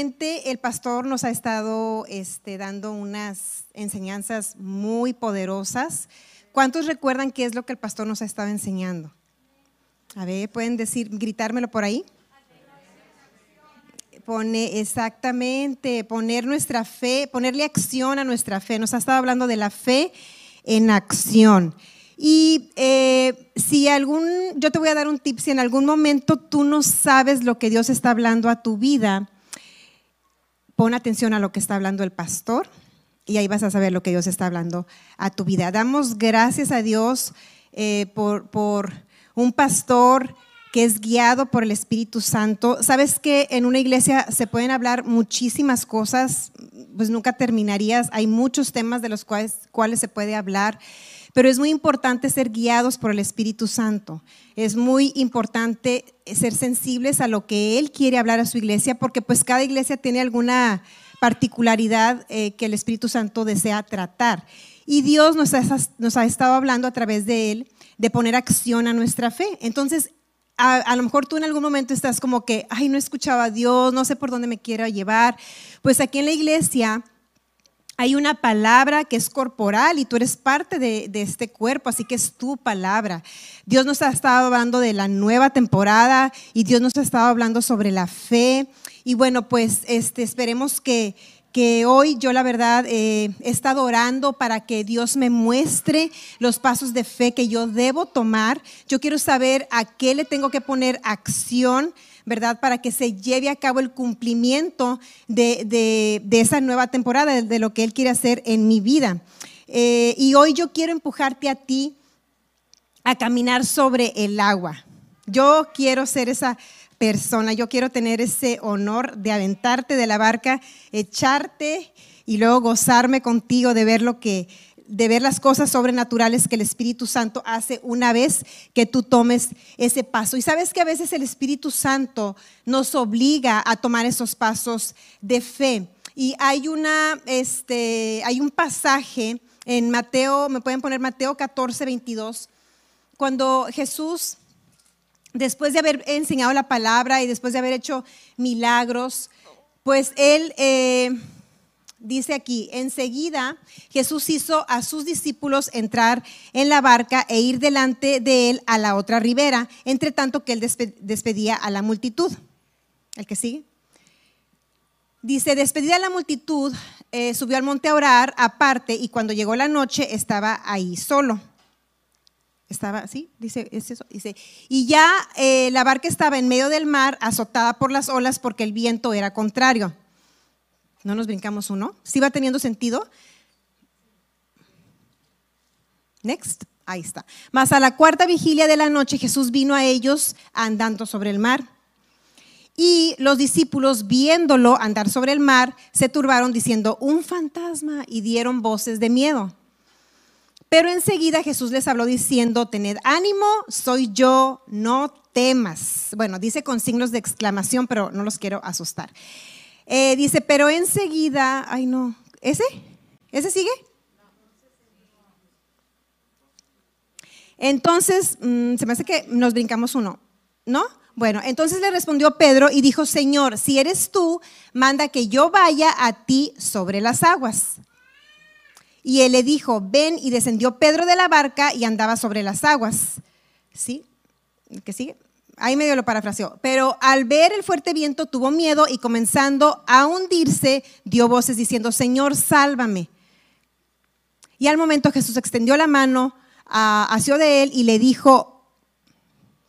el pastor nos ha estado este, dando unas enseñanzas muy poderosas. ¿Cuántos recuerdan qué es lo que el pastor nos ha estado enseñando? A ver, ¿pueden decir, gritármelo por ahí? Pone exactamente, poner nuestra fe, ponerle acción a nuestra fe. Nos ha estado hablando de la fe en acción. Y eh, si algún, yo te voy a dar un tip, si en algún momento tú no sabes lo que Dios está hablando a tu vida, pon atención a lo que está hablando el pastor y ahí vas a saber lo que Dios está hablando a tu vida. Damos gracias a Dios eh, por, por un pastor que es guiado por el Espíritu Santo. Sabes que en una iglesia se pueden hablar muchísimas cosas, pues nunca terminarías. Hay muchos temas de los cuales, cuales se puede hablar, pero es muy importante ser guiados por el Espíritu Santo. Es muy importante ser sensibles a lo que Él quiere hablar a su iglesia, porque pues cada iglesia tiene alguna particularidad eh, que el Espíritu Santo desea tratar. Y Dios nos ha, estado hablando a través de Él de poner acción a nuestra fe. Entonces, a, lo mejor tú en algún momento estás como que, ay, no escuchaba a Dios, no sé por dónde me quiero llevar. Pues aquí en la iglesia hay una palabra que es corporal y tú eres parte de, este cuerpo, así que es tu palabra. Dios nos ha estado hablando de la nueva temporada y Dios nos ha estado hablando sobre la fe. Y bueno, pues este, esperemos que, que hoy yo la verdad eh, he estado orando para que Dios me muestre los pasos de fe que yo debo tomar. Yo quiero saber a qué le tengo que poner acción, ¿verdad? Para que se lleve a cabo el cumplimiento de, esa nueva temporada, de, lo que Él quiere hacer en mi vida. Eh, y hoy yo quiero empujarte a ti a caminar sobre el agua. Yo quiero ser esa persona. Yo quiero tener ese honor de aventarte de la barca, echarte y luego gozarme contigo de ver lo que de ver las cosas sobrenaturales que el Espíritu Santo hace una vez que tú tomes ese paso. Y sabes que a veces el Espíritu Santo nos obliga a tomar esos pasos de fe. Y hay una este hay un pasaje en Mateo, me pueden poner Mateo 14, 22, cuando Jesús después de haber enseñado la palabra y después de haber hecho milagros, pues él eh, dice aquí, enseguida Jesús hizo a sus discípulos entrar en la barca e ir delante de él a la otra ribera, entre tanto que él despedía a la multitud. ¿El que sigue? Dice, despedida a la multitud, eh, subió al monte a orar aparte y cuando llegó la noche estaba ahí solo. Estaba así, dice, es eso, dice, y ya eh, la barca estaba en medio del mar, azotada por las olas porque el viento era contrario. ¿No nos brincamos uno? ¿Sí va teniendo sentido? Next, ahí está. Mas a la cuarta vigilia de la noche Jesús vino a ellos andando sobre el mar. Y los discípulos, viéndolo andar sobre el mar, se turbaron diciendo, un fantasma, y dieron voces de miedo. Pero enseguida Jesús les habló diciendo, tened ánimo, soy yo, no temas. Bueno, dice con signos de exclamación, pero no los quiero asustar. Eh, dice, pero enseguida, ay no, ¿ese? ¿Ese sigue? Entonces, mm, se me hace que nos brincamos uno, ¿no? Bueno, entonces le respondió Pedro y dijo, Señor, si eres tú, manda que yo vaya a ti sobre las aguas. Y él le dijo, ven y descendió Pedro de la barca y andaba sobre las aguas. ¿Sí? ¿Qué sigue? Ahí medio lo parafraseó. Pero al ver el fuerte viento tuvo miedo y comenzando a hundirse, dio voces diciendo, Señor, sálvame. Y al momento Jesús extendió la mano, hacia de él y le dijo,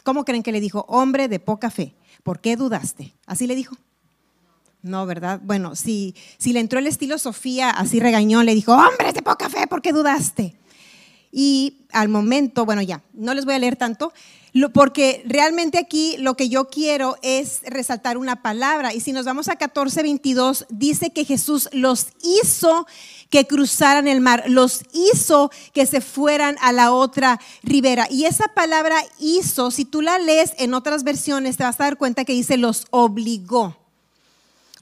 ¿cómo creen que le dijo? Hombre de poca fe, ¿por qué dudaste? Así le dijo. No, ¿verdad? Bueno, si, si le entró el estilo Sofía, así regañó, le dijo, hombre de poca fe, ¿por qué dudaste? Y al momento, bueno, ya, no les voy a leer tanto, porque realmente aquí lo que yo quiero es resaltar una palabra. Y si nos vamos a 14:22, dice que Jesús los hizo que cruzaran el mar, los hizo que se fueran a la otra ribera. Y esa palabra hizo, si tú la lees en otras versiones, te vas a dar cuenta que dice los obligó.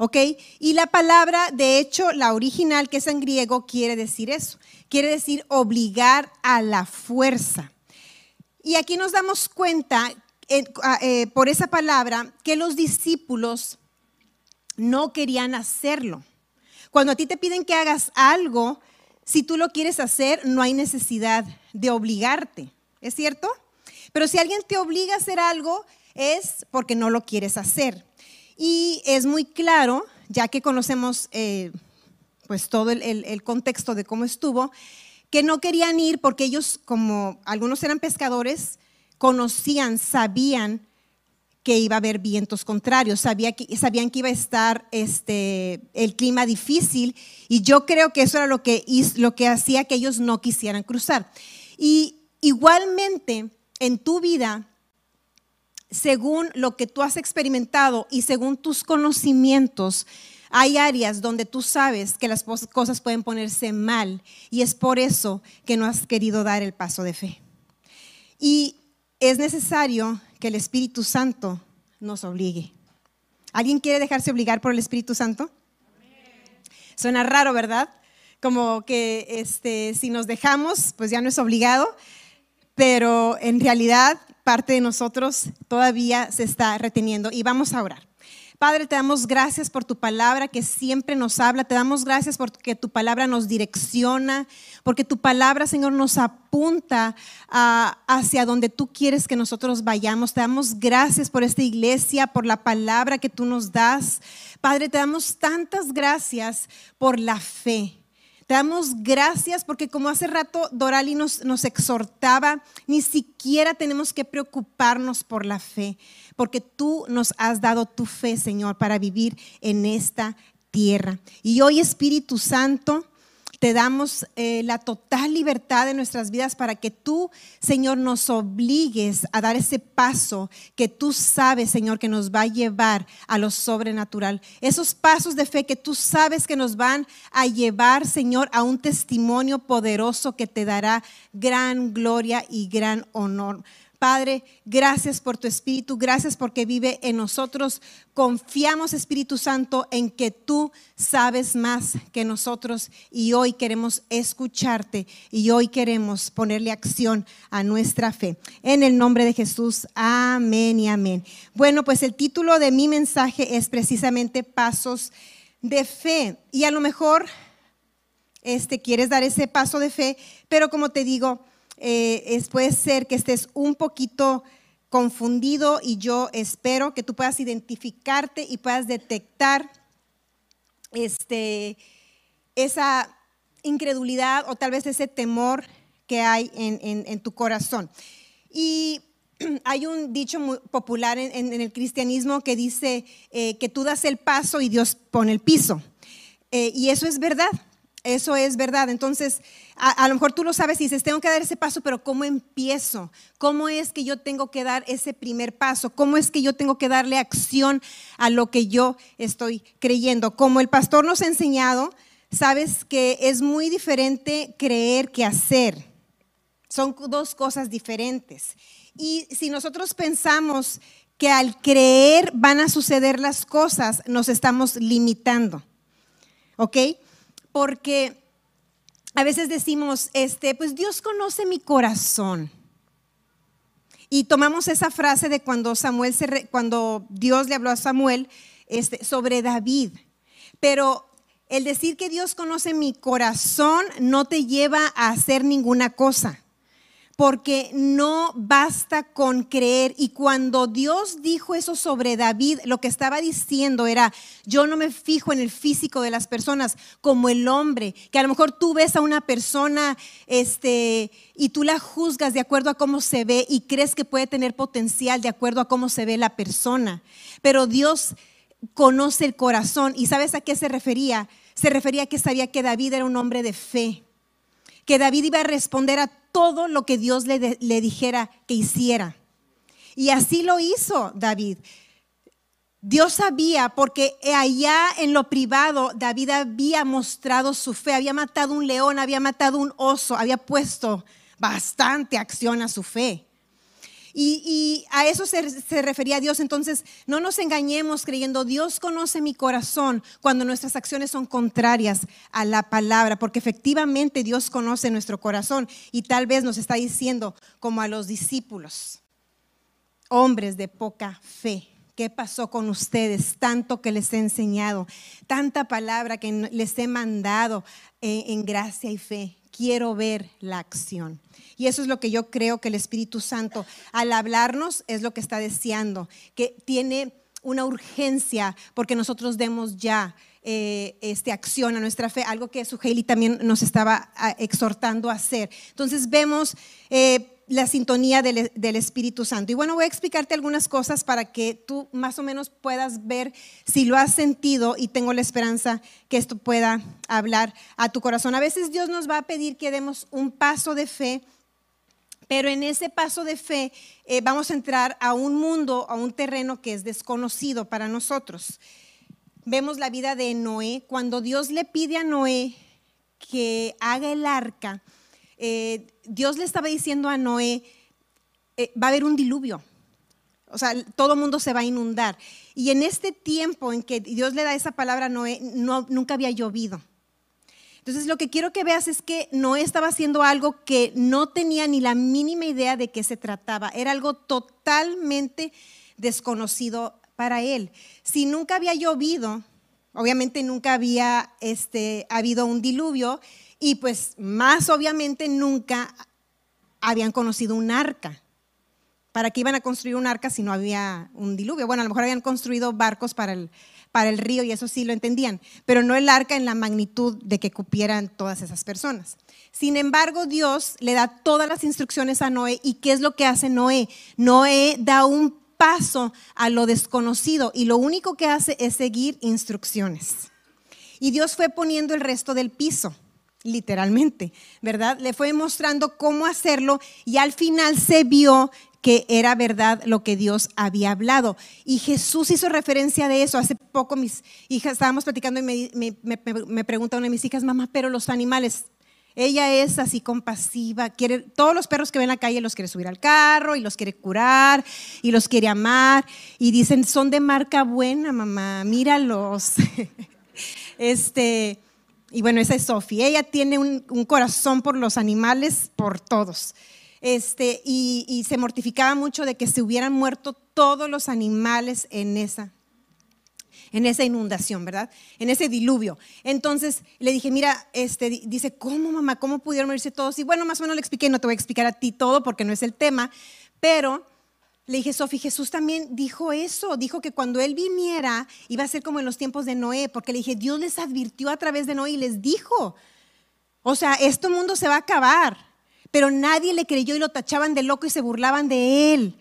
¿Ok? Y la palabra, de hecho, la original, que es en griego, quiere decir eso. Quiere decir obligar a la fuerza. Y aquí nos damos cuenta, eh, por esa palabra, que los discípulos no querían hacerlo. Cuando a ti te piden que hagas algo, si tú lo quieres hacer, no hay necesidad de obligarte. ¿Es cierto? Pero si alguien te obliga a hacer algo, es porque no lo quieres hacer. Y es muy claro, ya que conocemos eh, pues todo el, contexto de cómo estuvo, que no querían ir porque ellos, como algunos eran pescadores, conocían, sabían que iba a haber vientos contrarios, sabía que, sabían que iba a estar este, el clima difícil y yo creo que eso era lo que, lo que hacía que ellos no quisieran cruzar. Y igualmente en tu vida, según lo que tú has experimentado y según tus conocimientos, hay áreas donde tú sabes que las cosas pueden ponerse mal y es por eso que no has querido dar el paso de fe. Y es necesario que el Espíritu Santo nos obligue. ¿Alguien quiere dejarse obligar por el Espíritu Santo? Suena raro, ¿verdad? Como que este, si nos dejamos, pues ya no es obligado, pero en realidad parte de nosotros todavía se está reteniendo y vamos a orar. Padre, te damos gracias por tu palabra que siempre nos habla. Te damos gracias porque tu palabra nos direcciona, porque tu palabra, Señor, nos apunta hacia donde tú quieres que nosotros vayamos. Te damos gracias por esta iglesia, por la palabra que tú nos das. Padre, te damos tantas gracias por la fe. Te damos gracias porque como hace rato Dorali nos, nos exhortaba, ni siquiera tenemos que preocuparnos por la fe, porque tú nos has dado tu fe, Señor, para vivir en esta tierra. Y hoy, Espíritu Santo, te damos eh, la total libertad de nuestras vidas para que tú, Señor, nos obligues a dar ese paso que tú sabes, Señor, que nos va a llevar a lo sobrenatural. Esos pasos de fe que tú sabes que nos van a llevar, Señor, a un testimonio poderoso que te dará gran gloria y gran honor. Padre, gracias por tu Espíritu, gracias porque vive en nosotros. Confiamos, Espíritu Santo, en que tú sabes más que nosotros y hoy queremos escucharte y hoy queremos ponerle acción a nuestra fe. En el nombre de Jesús, amén y amén. Bueno, pues el título de mi mensaje es precisamente Pasos de Fe y a lo mejor este, quieres dar ese paso de fe, pero como te digo, eh, puede ser que estés un poquito confundido y yo espero que tú puedas identificarte y puedas detectar este, esa incredulidad o tal vez ese temor que hay en, tu corazón. Y hay un dicho muy popular en, el cristianismo que dice eh, que tú das el paso y Dios pone el piso. Eh, y eso es verdad. Eso es verdad. Entonces, a, lo mejor tú lo sabes y dices, tengo que dar ese paso, pero ¿cómo empiezo? ¿Cómo es que yo tengo que dar ese primer paso? ¿Cómo es que yo tengo que darle acción a lo que yo estoy creyendo? Como el pastor nos ha enseñado, sabes que es muy diferente creer que hacer. Son dos cosas diferentes. Y si nosotros pensamos que al creer van a suceder las cosas, nos estamos limitando. ¿Ok? Porque a veces decimos, este, pues Dios conoce mi corazón. Y tomamos esa frase de cuando Samuel se cuando Dios le habló a Samuel este, sobre David. Pero el decir que Dios conoce mi corazón no te lleva a hacer ninguna cosa porque no basta con creer. Y cuando Dios dijo eso sobre David, lo que estaba diciendo era, yo no me fijo en el físico de las personas como el hombre, que a lo mejor tú ves a una persona este, y tú la juzgas de acuerdo a cómo se ve y crees que puede tener potencial de acuerdo a cómo se ve la persona. Pero Dios conoce el corazón y ¿sabes a qué se refería? Se refería a que sabía que David era un hombre de fe que David iba a responder a todo lo que Dios le, le dijera que hiciera. Y así lo hizo David. Dios sabía porque allá en lo privado David había mostrado su fe, había matado un león, había matado un oso, había puesto bastante acción a su fe. Y, a eso se, refería Dios. Entonces, no nos engañemos creyendo, Dios conoce mi corazón cuando nuestras acciones son contrarias a la palabra, porque efectivamente Dios conoce nuestro corazón y tal vez nos está diciendo como a los discípulos, hombres de poca fe, ¿Qué pasó con ustedes? Tanto que les he enseñado, tanta palabra que les he mandado eh, en gracia y fe. Quiero ver la acción. Y eso es lo que yo creo que el Espíritu Santo, al hablarnos, es lo que está deseando, que tiene una urgencia porque nosotros demos ya eh, este, acción a nuestra fe, algo que Suheili también nos estaba ah, exhortando a hacer. Entonces vemos eh, la sintonía del, del, Espíritu Santo. Y bueno, voy a explicarte algunas cosas para que tú más o menos puedas ver si lo has sentido y tengo la esperanza que esto pueda hablar a tu corazón. A veces Dios nos va a pedir que demos un paso de fe pero en ese paso de fe eh, vamos a entrar a un mundo, a un terreno que es desconocido para nosotros. Vemos la vida de Noé. Cuando Dios le pide a Noé que haga el arca, eh, Dios le estaba diciendo a Noé, eh, va a haber un diluvio. O sea, todo mundo se va a inundar. Y en este tiempo en que Dios le da esa palabra a Noé, no, nunca había llovido. Entonces lo que quiero que veas es que Noé estaba haciendo algo que no tenía ni la mínima idea de qué se trataba. Era algo totalmente desconocido para él. Si nunca había llovido, obviamente nunca había este, habido un diluvio y pues más obviamente nunca habían conocido un arca. ¿Para qué iban a construir un arca si no había un diluvio? Bueno, a lo mejor habían construido barcos para el, río y eso sí lo entendían, pero no el arca en la magnitud de que cupieran todas esas personas. Sin embargo, Dios le da todas las instrucciones a Noé y ¿qué es lo que hace Noé? Noé da un paso a lo desconocido y lo único que hace es seguir instrucciones. Y Dios fue poniendo el resto del piso literalmente, ¿verdad? Le fue mostrando cómo hacerlo y al final se vio que era verdad lo que Dios había hablado. Y Jesús hizo referencia de eso. Hace poco mis hijas estábamos platicando y me, pregunta una de mis hijas, mamá, pero los animales, ella es así compasiva, quiere, todos los perros que ven en la calle los quiere subir al carro y los quiere curar y los quiere amar. Y dicen, son de marca buena, mamá, míralos. este, y bueno, esa es Sofía. Ella tiene un, un corazón por los animales, por todos este, y, se mortificaba mucho de que se hubieran muerto todos los animales en esa, en esa inundación, ¿verdad? En ese diluvio. Entonces le dije, mira, este, dice, ¿cómo mamá? ¿Cómo pudieron morirse todos? Y bueno, más o menos le expliqué, no te voy a explicar a ti todo porque no es el tema, pero le dije, Sofi, Jesús también dijo eso, dijo que cuando Él viniera iba a ser como en los tiempos de Noé, porque le dije, Dios les advirtió a través de Noé y les dijo, o sea, este mundo se va a acabar pero nadie le creyó y lo tachaban de loco y se burlaban de él.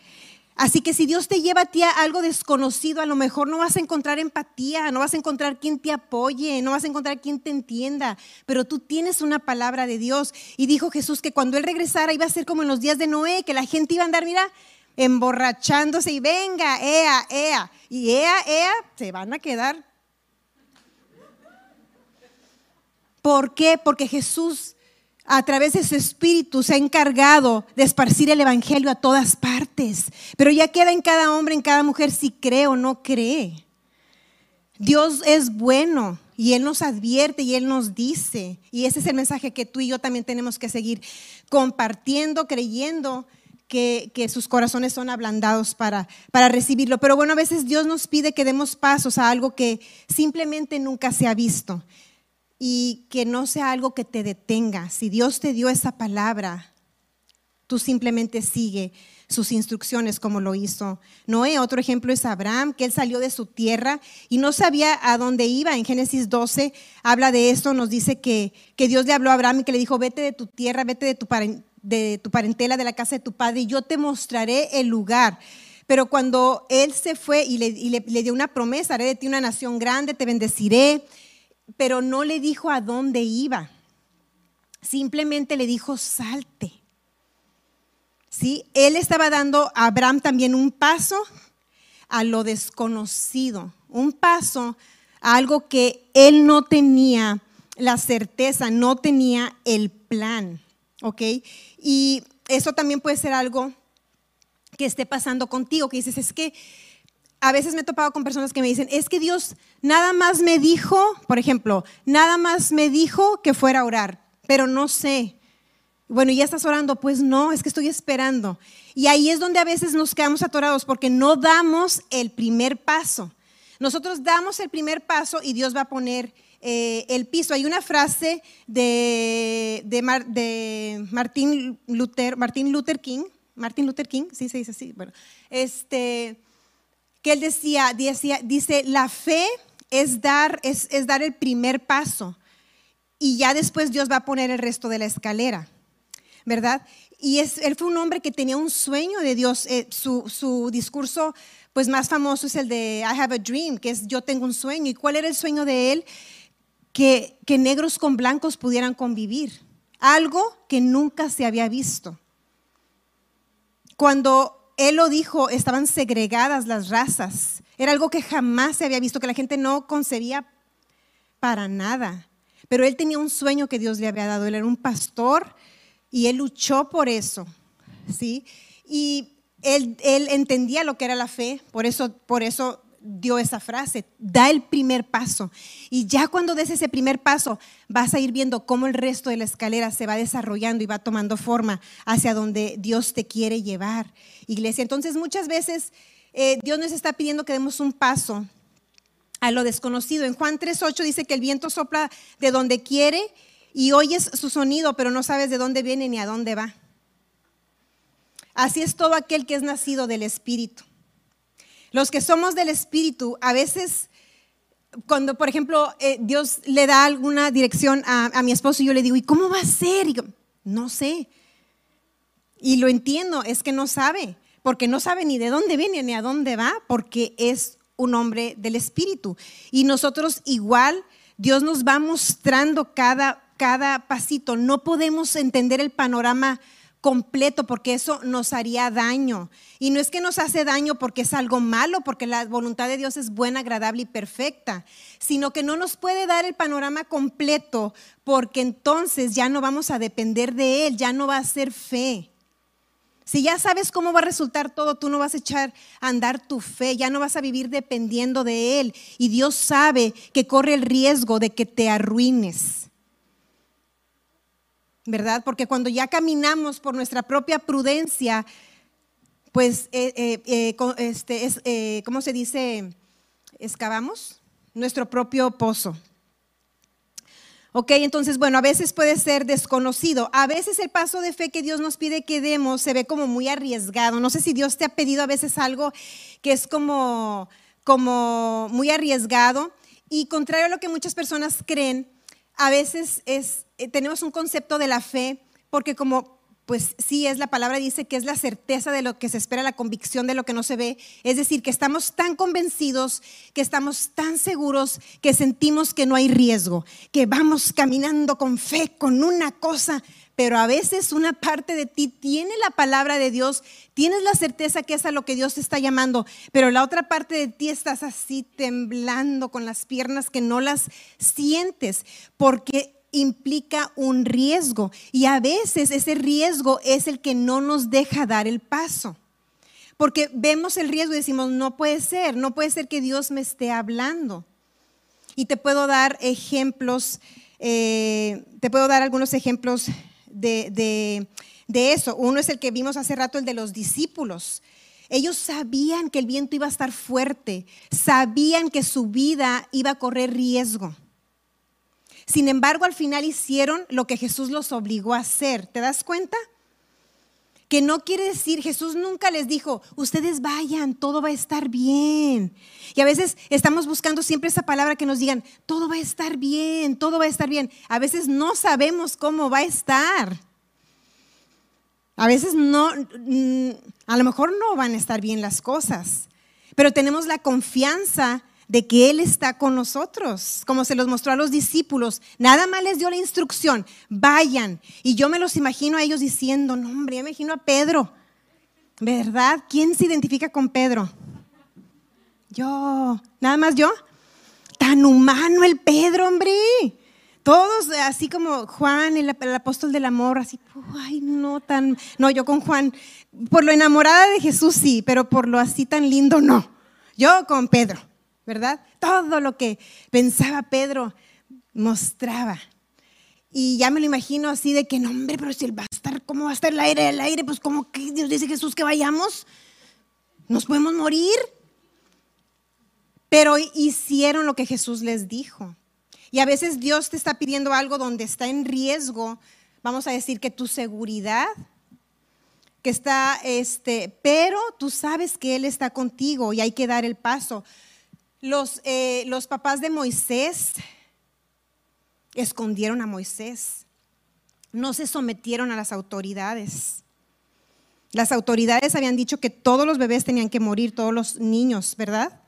Así que si Dios te lleva a ti a algo desconocido, a lo mejor no vas a encontrar empatía, no vas a encontrar quien te apoye, no vas a encontrar quien te entienda, pero tú tienes una palabra de Dios. Y dijo Jesús que cuando Él regresara iba a ser como en los días de Noé, que la gente iba a andar, mira, emborrachándose y venga, ea, ea, y ea, ea, se van a quedar. ¿Por qué? Porque Jesús a través de su espíritu se ha encargado de esparcir el evangelio a todas partes. Pero ya queda en cada hombre, en cada mujer, si cree o no cree. Dios es bueno y Él nos advierte y Él nos dice. Y ese es el mensaje que tú y yo también tenemos que seguir compartiendo, creyendo que, sus corazones son ablandados para, para recibirlo. Pero bueno, a veces Dios nos pide que demos pasos a algo que simplemente nunca se ha visto y que no sea algo que te detenga. Si Dios te dio esa palabra, tú simplemente sigue sus instrucciones como lo hizo Noé. Otro ejemplo es Abraham, que él salió de su tierra y no sabía a dónde iba. En Génesis 12 habla de esto, nos dice que, que Dios le habló a Abraham y que le dijo, vete de tu tierra, vete de tu, de tu parentela, de la casa de tu padre, y yo te mostraré el lugar. Pero cuando él se fue y le, dio una promesa, haré de ti una nación grande, te bendeciré pero no le dijo a dónde iba. Simplemente le dijo, salte. ¿Sí? Él estaba dando a Abraham también un paso a lo desconocido, un paso a algo que él no tenía la certeza, no tenía el plan. ¿Ok? Y eso también puede ser algo que esté pasando contigo, que dices, es que a veces me he topado con personas que me dicen, es que Dios nada más me dijo, por ejemplo, nada más me dijo que fuera a orar, pero no sé. Bueno, ¿ya estás orando? Pues no, es que estoy esperando. Y ahí es donde a veces nos quedamos atorados porque no damos el primer paso. Nosotros damos el primer paso y Dios va a poner eh, el piso. Hay una frase de, de, Martin, Luther, Martin Luther King, Martin Luther King, sí se dice así, bueno, este, que él decía, decía dice, la fe es dar, es, es dar el primer paso y ya después Dios va a poner el resto de la escalera, ¿verdad? Y es, él fue un hombre que tenía un sueño de Dios. Eh, su, su, discurso pues más famoso es el de I have a dream, que es yo tengo un sueño. ¿Y cuál era el sueño de él? Que, negros con blancos pudieran convivir. Algo que nunca se había visto. Cuando él lo dijo, estaban segregadas las razas. Era algo que jamás se había visto, que la gente no concebía para nada. Pero él tenía un sueño que Dios le había dado. Él era un pastor y él luchó por eso, ¿sí? Y él, él entendía lo que era la fe, por eso, por eso dio esa frase, da el primer paso. Y ya cuando des ese primer paso, vas a ir viendo cómo el resto de la escalera se va desarrollando y va tomando forma hacia donde Dios te quiere llevar, iglesia. Entonces muchas veces eh, Dios nos está pidiendo que demos un paso a lo desconocido. En Juan 3.8 dice que el viento sopla de donde quiere y oyes su sonido, pero no sabes de dónde viene ni a dónde va. Así es todo aquel que es nacido del Espíritu. Los que somos del Espíritu, a veces, cuando, por ejemplo, eh, Dios le da alguna dirección a, mi esposo y yo le digo, ¿y cómo va a ser? Y no sé. Y lo entiendo, es que no sabe, porque no sabe ni de dónde viene ni a dónde va, porque es un hombre del Espíritu. Y nosotros igual, Dios nos va mostrando cada cada pasito. No podemos entender el panorama completo porque eso nos haría daño. Y no es que nos hace daño porque es algo malo, porque la voluntad de Dios es buena, agradable y perfecta, sino que no nos puede dar el panorama completo porque entonces ya no vamos a depender de Él, ya no va a ser fe. Si ya sabes cómo va a resultar todo, tú no vas a echar a andar tu fe, ya no vas a vivir dependiendo de Él. Y Dios sabe que corre el riesgo de que te arruines. ¿Verdad? Porque cuando ya caminamos por nuestra propia prudencia, pues, eh, eh, eh, este, es, ¿cómo se dice? Excavamos nuestro propio pozo. Ok, entonces, bueno, a veces puede ser desconocido. A veces el paso de fe que Dios nos pide que demos se ve como muy arriesgado. No sé si Dios te ha pedido a veces algo que es como, como muy arriesgado. Y contrario a lo que muchas personas creen, a veces es, eh, tenemos un concepto de la fe, porque como pues sí es la palabra dice que es la certeza de lo que se espera, la convicción de lo que no se ve. Es decir, que estamos tan convencidos, que estamos tan seguros, que sentimos que no hay riesgo, que vamos caminando con fe, con una cosa, pero a veces una parte de ti tiene la palabra de Dios, tienes la certeza que es a lo que Dios te está llamando, pero la otra parte de ti estás así temblando con las piernas que no las sientes, porque implica un riesgo y a veces ese riesgo es el que no nos deja dar el paso. Porque vemos el riesgo y decimos, no puede ser, no puede ser que Dios me esté hablando. Y te puedo dar ejemplos, eh, te puedo dar algunos ejemplos de, de eso. Uno es el que vimos hace rato, el de los discípulos. Ellos sabían que el viento iba a estar fuerte, sabían que su vida iba a correr riesgo. Sin embargo, al final hicieron lo que Jesús los obligó a hacer. ¿Te das cuenta? Que no quiere decir, Jesús nunca les dijo, ustedes vayan, todo va a estar bien. Y a veces estamos buscando siempre esa palabra que nos digan, todo va a estar bien, todo va a estar bien. A veces no sabemos cómo va a estar. A veces no, mm, a lo mejor no van a estar bien las cosas, pero tenemos la confianza de que Él está con nosotros, como se los mostró a los discípulos. Nada más les dio la instrucción, vayan. Y yo me los imagino a ellos diciendo, no hombre, yo me imagino a Pedro. ¿Verdad? ¿Quién se identifica con Pedro? Yo, nada más yo. Tan humano el Pedro, hombre. Todos así como Juan, el, apóstol del amor, así, ay, no tan, no, yo con Juan, por lo enamorada de Jesús sí, pero por lo así tan lindo no. Yo con Pedro. ¿Verdad? Todo lo que pensaba Pedro mostraba. Y ya me lo imagino así de que, no, hombre, pero si él va a estar, ¿cómo va a estar el aire? El aire, pues como que Dios dice Jesús que vayamos, nos podemos morir. Pero hicieron lo que Jesús les dijo. Y a veces Dios te está pidiendo algo donde está en riesgo, vamos a decir que tu seguridad, que está, este, pero tú sabes que Él está contigo y hay que dar el paso. Los, eh, los papás de Moisés escondieron a Moisés, no se sometieron a las autoridades. Las autoridades habían dicho que todos los bebés tenían que morir, todos los niños, ¿verdad?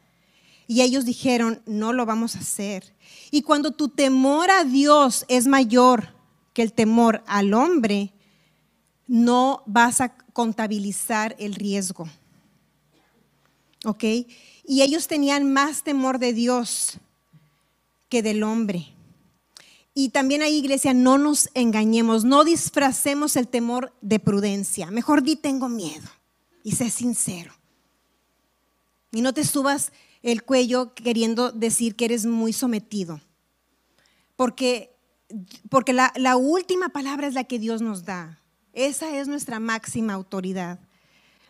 Y ellos dijeron, no lo vamos a hacer. Y cuando tu temor a Dios es mayor que el temor al hombre, no vas a contabilizar el riesgo. ¿Ok? Y ellos tenían más temor de Dios que del hombre. Y también ahí, iglesia, no nos engañemos, no disfracemos el temor de prudencia. Mejor di tengo miedo y sé sincero. Y no te subas el cuello queriendo decir que eres muy sometido. Porque, porque la, la última palabra es la que Dios nos da. Esa es nuestra máxima autoridad.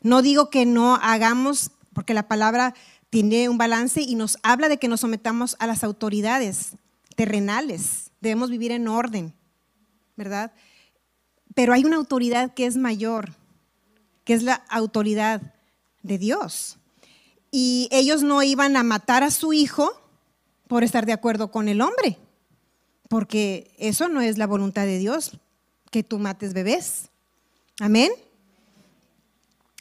No digo que no hagamos, porque la palabra tiene un balance y nos habla de que nos sometamos a las autoridades terrenales. Debemos vivir en orden, ¿verdad? Pero hay una autoridad que es mayor, que es la autoridad de Dios y ellos no iban a matar a su hijo por estar de acuerdo con el hombre, porque eso no es la voluntad de Dios, que tú mates bebés. Amén.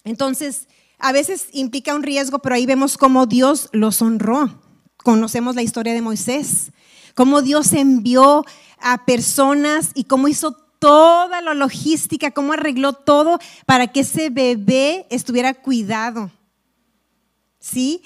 Entonces, a veces implica un riesgo, pero ahí vemos cómo Dios los honró. Conocemos la historia de Moisés, cómo Dios envió a personas y cómo hizo toda la logística, cómo arregló todo para que ese bebé estuviera cuidado. ¿sí?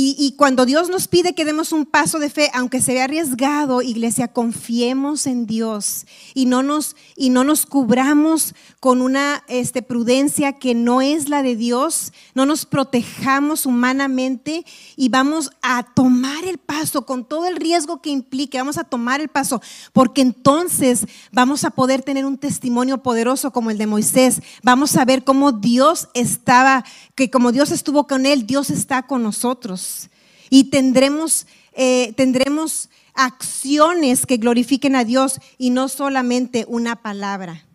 Y, cuando Dios nos pide que demos un paso de fe, aunque se vea arriesgado, iglesia, confiemos en Dios y no nos, y no nos cubramos con una este, prudencia que no es la de Dios, no nos protejamos humanamente y vamos a tomar el paso con todo el riesgo que implique, vamos a tomar el paso, porque entonces vamos a poder tener un testimonio poderoso como el de Moisés, vamos a ver cómo Dios estaba, que como Dios estuvo con él, Dios está con nosotros y tendremos, eh, tendremos acciones que glorifiquen a Dios y no solamente una palabra.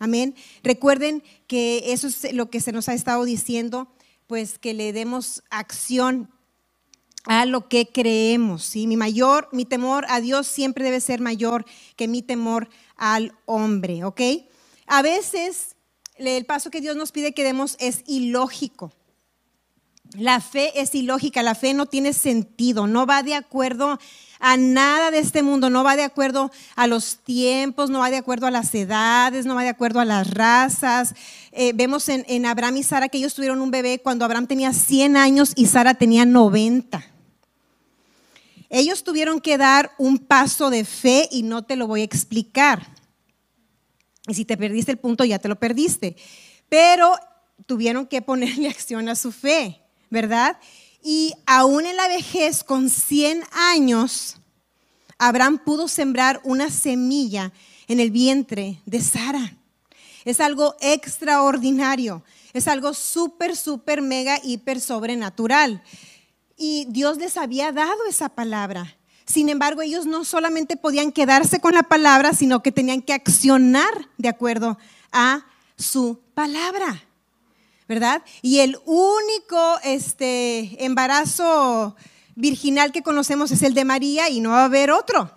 Amén. Recuerden que eso es lo que se nos ha estado diciendo, pues que le demos acción a lo que creemos. ¿sí? Mi mayor, mi temor a Dios siempre debe ser mayor que mi temor al hombre, ¿ok? A veces el paso que Dios nos pide que demos es ilógico. La fe es ilógica, la fe no tiene sentido, no va de acuerdo a nada de este mundo, no va de acuerdo a los tiempos, no va de acuerdo a las edades, no va de acuerdo a las razas. Eh, vemos en, en, Abraham y Sara que ellos tuvieron un bebé cuando Abraham tenía 100 años y Sara tenía 90. Ellos tuvieron que dar un paso de fe y no te lo voy a explicar. Y si te perdiste el punto, ya te lo perdiste. Pero tuvieron que ponerle acción a su fe. ¿verdad? Y aún en la vejez, con 100 años, Abraham pudo sembrar una semilla en el vientre de Sara. Es algo extraordinario, es algo súper, súper, mega, hiper sobrenatural. Y Dios les había dado esa palabra. Sin embargo, ellos no solamente podían quedarse con la palabra, sino que tenían que accionar de acuerdo a su palabra. ¿verdad? Y el único este, embarazo virginal que conocemos es el de María y no va a haber otro.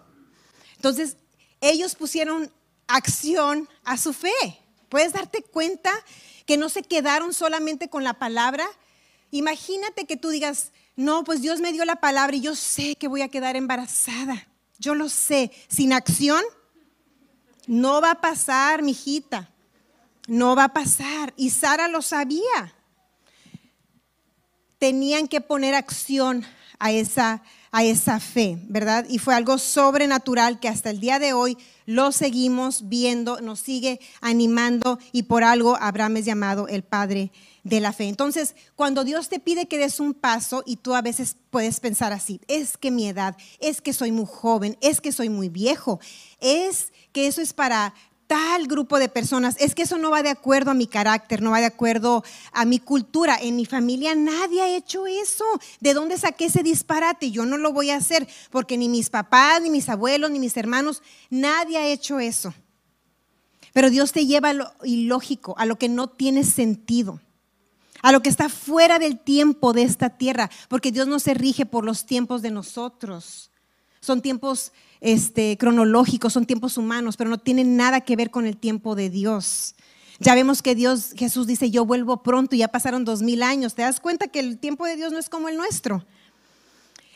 Entonces, ellos pusieron acción a su fe. ¿Puedes darte cuenta que no se quedaron solamente con la palabra? Imagínate que tú digas, no, pues Dios me dio la palabra y yo sé que voy a quedar embarazada. Yo lo sé. Sin acción, no va a pasar, mijita no va a pasar. Y Sara lo sabía. Tenían que poner acción a esa, a esa fe, ¿verdad? Y fue algo sobrenatural que hasta el día de hoy lo seguimos viendo, nos sigue animando y por algo Abraham es llamado el padre de la fe. Entonces, cuando Dios te pide que des un paso y tú a veces puedes pensar así, es que mi edad, es que soy muy joven, es que soy muy viejo, es que eso es para tal grupo de personas, es que eso no va de acuerdo a mi carácter, no va de acuerdo a mi cultura. En mi familia nadie ha hecho eso. ¿De dónde saqué ese disparate? Yo no lo voy a hacer porque ni mis papás, ni mis abuelos, ni mis hermanos, nadie ha hecho eso. Pero Dios te lleva a lo ilógico, a lo que no tiene sentido, a lo que está fuera del tiempo de esta tierra, porque Dios no se rige por los tiempos de nosotros. Son tiempos este, cronológicos, son tiempos humanos, pero no tienen nada que ver con el tiempo de Dios. Ya vemos que Dios, Jesús dice, yo vuelvo pronto y ya pasaron dos mil años. ¿Te das cuenta que el tiempo de Dios no es como el nuestro?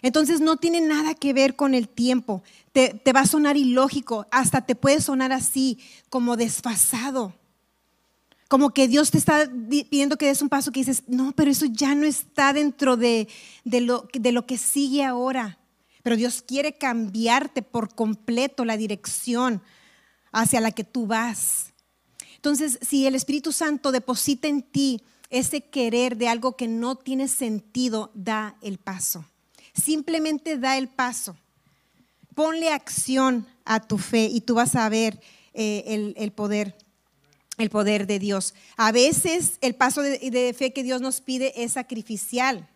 Entonces no tiene nada que ver con el tiempo. Te, te va a sonar ilógico, hasta te puede sonar así, como desfasado. Como que Dios te está pidiendo que des un paso que dices, no, pero eso ya no está dentro de, de, lo, de lo que sigue ahora pero Dios quiere cambiarte por completo la dirección hacia la que tú vas. Entonces, si el Espíritu Santo deposita en ti ese querer de algo que no tiene sentido, da el paso. Simplemente da el paso. Ponle acción a tu fe y tú vas a ver eh, el, poder el poder de Dios. A veces el paso de, fe que Dios nos pide es sacrificial.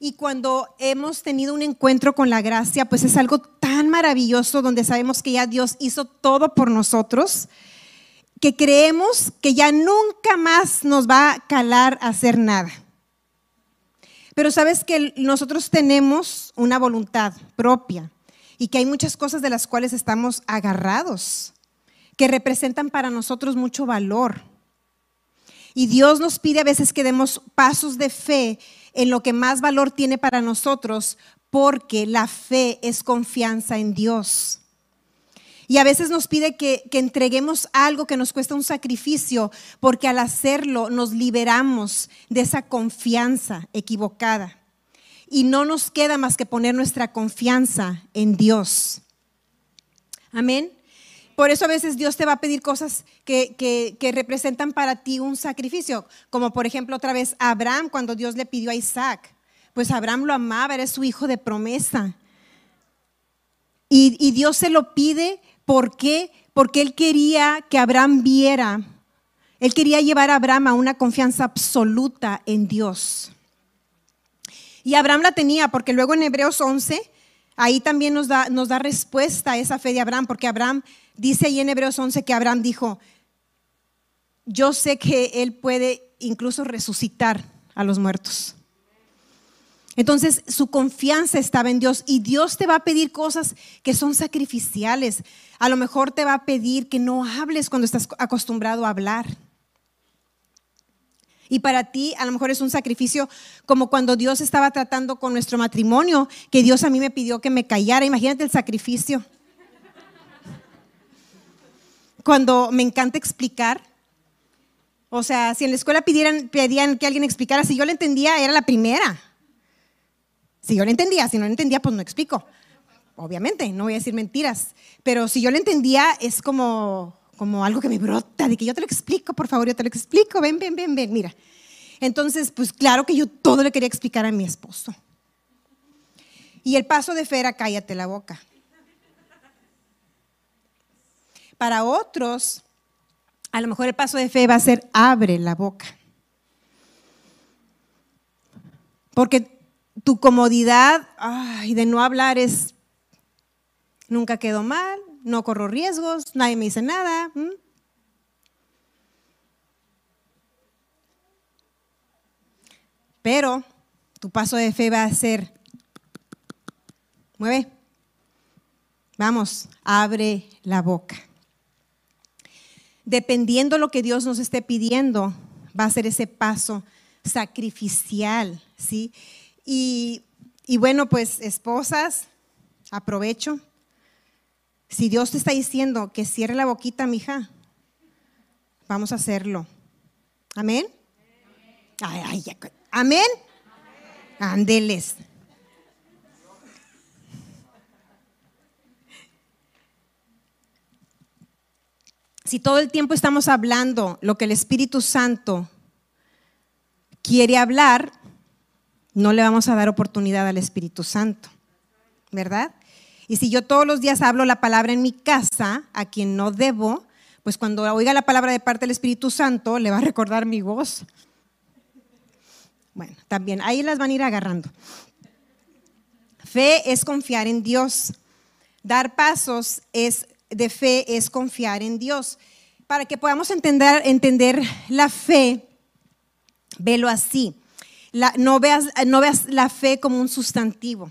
Y cuando hemos tenido un encuentro con la gracia, pues es algo tan maravilloso donde sabemos que ya Dios hizo todo por nosotros, que creemos que ya nunca más nos va a calar hacer nada. Pero sabes que nosotros tenemos una voluntad propia y que hay muchas cosas de las cuales estamos agarrados, que representan para nosotros mucho valor. Y Dios nos pide a veces que demos pasos de fe en lo que más valor tiene para nosotros, porque la fe es confianza en Dios. Y a veces nos pide que, entreguemos algo que nos cuesta un sacrificio, porque al hacerlo nos liberamos de esa confianza equivocada. Y no nos queda más que poner nuestra confianza en Dios. Amén. Por eso a veces Dios te va a pedir cosas que, representan para ti un sacrificio, como por ejemplo otra vez Abraham cuando Dios le pidió a Isaac. Pues Abraham lo amaba, era su hijo de promesa. Y, y Dios se lo pide, ¿por qué? Porque él quería que Abraham viera, él quería llevar a Abraham a una confianza absoluta en Dios. Y Abraham la tenía, porque luego en Hebreos 11, ahí también nos da, nos da respuesta a esa fe de Abraham, porque Abraham Dice ahí en Hebreos 11 que Abraham dijo, yo sé que Él puede incluso resucitar a los muertos. Entonces su confianza estaba en Dios y Dios te va a pedir cosas que son sacrificiales. A lo mejor te va a pedir que no hables cuando estás acostumbrado a hablar. Y para ti a lo mejor es un sacrificio como cuando Dios estaba tratando con nuestro matrimonio, que Dios a mí me pidió que me callara. Imagínate el sacrificio cuando me encanta explicar. O sea, si en la escuela pidieran, pedían que alguien explicara, si yo le entendía, era la primera. Si yo le entendía, si no le entendía, pues no explico. Obviamente, no voy a decir mentiras. Pero si yo le entendía, es como, como algo que me brota, de que yo te lo explico, por favor, yo te lo explico, ven, ven, ven, ven, mira. Entonces, pues claro que yo todo le quería explicar a mi esposo. Y el paso de Fera, cállate la boca. Para otros, a lo mejor el paso de fe va a ser abre la boca. Porque tu comodidad de no hablar es, nunca quedo mal, no corro riesgos, nadie me dice nada. Pero tu paso de fe va a ser, mueve, vamos, abre la boca dependiendo lo que Dios nos esté pidiendo, va a ser ese paso sacrificial, ¿sí? Y, bueno, pues esposas, aprovecho. Si Dios te está diciendo que cierre la boquita, mija, vamos a hacerlo. Amén. Ay, ay, Amén. Andeles. Si todo el tiempo estamos hablando lo que el Espíritu Santo quiere hablar, no le vamos a dar oportunidad al Espíritu Santo, ¿verdad? Y si yo todos los días hablo la palabra en mi casa, a quien no debo, pues cuando oiga la palabra de parte del Espíritu Santo, le va a recordar mi voz. Bueno, también ahí las van a ir agarrando. Fe es confiar en Dios. Dar pasos es, de fe es confiar en Dios. Para que podamos entender, entender la fe, velo así. no, veas, no veas la fe como un sustantivo